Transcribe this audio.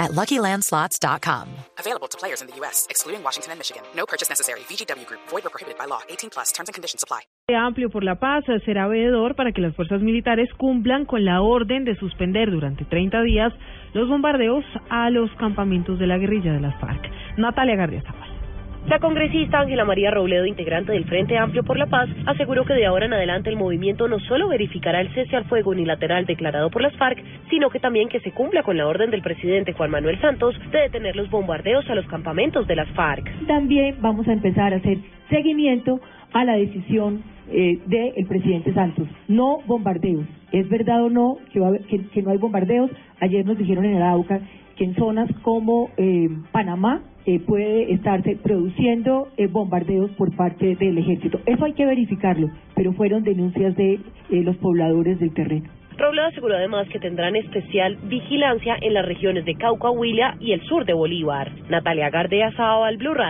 at LuckyLandSlots.com. Available to players in the U.S., excluding Washington and Michigan. No purchase necessary. VGW Group. Void or prohibited by law. 18 plus. Terms and conditions apply. Amplio por la Paz será veedor para que las fuerzas militares cumplan con la orden de suspender durante 30 días los bombardeos a los campamentos de la guerrilla de las FARC. Natalia García la congresista Ángela María Robledo, integrante del Frente Amplio por la Paz, aseguró que de ahora en adelante el movimiento no solo verificará el cese al fuego unilateral declarado por las FARC, sino que también que se cumpla con la orden del presidente Juan Manuel Santos de detener los bombardeos a los campamentos de las FARC. También vamos a empezar a hacer seguimiento a la decisión eh, del presidente Santos. No bombardeos. ¿Es verdad o no que, que, no hay bombardeos? Ayer nos dijeron en Arauca en zonas como eh, Panamá eh, puede estarse produciendo eh, bombardeos por parte del ejército. Eso hay que verificarlo, pero fueron denuncias de los pobladores del terreno. Robledo aseguró además que tendrán especial vigilancia en las regiones de Cauca, Huila y el sur de Bolívar. Natalia Gardea, al Blue Radio.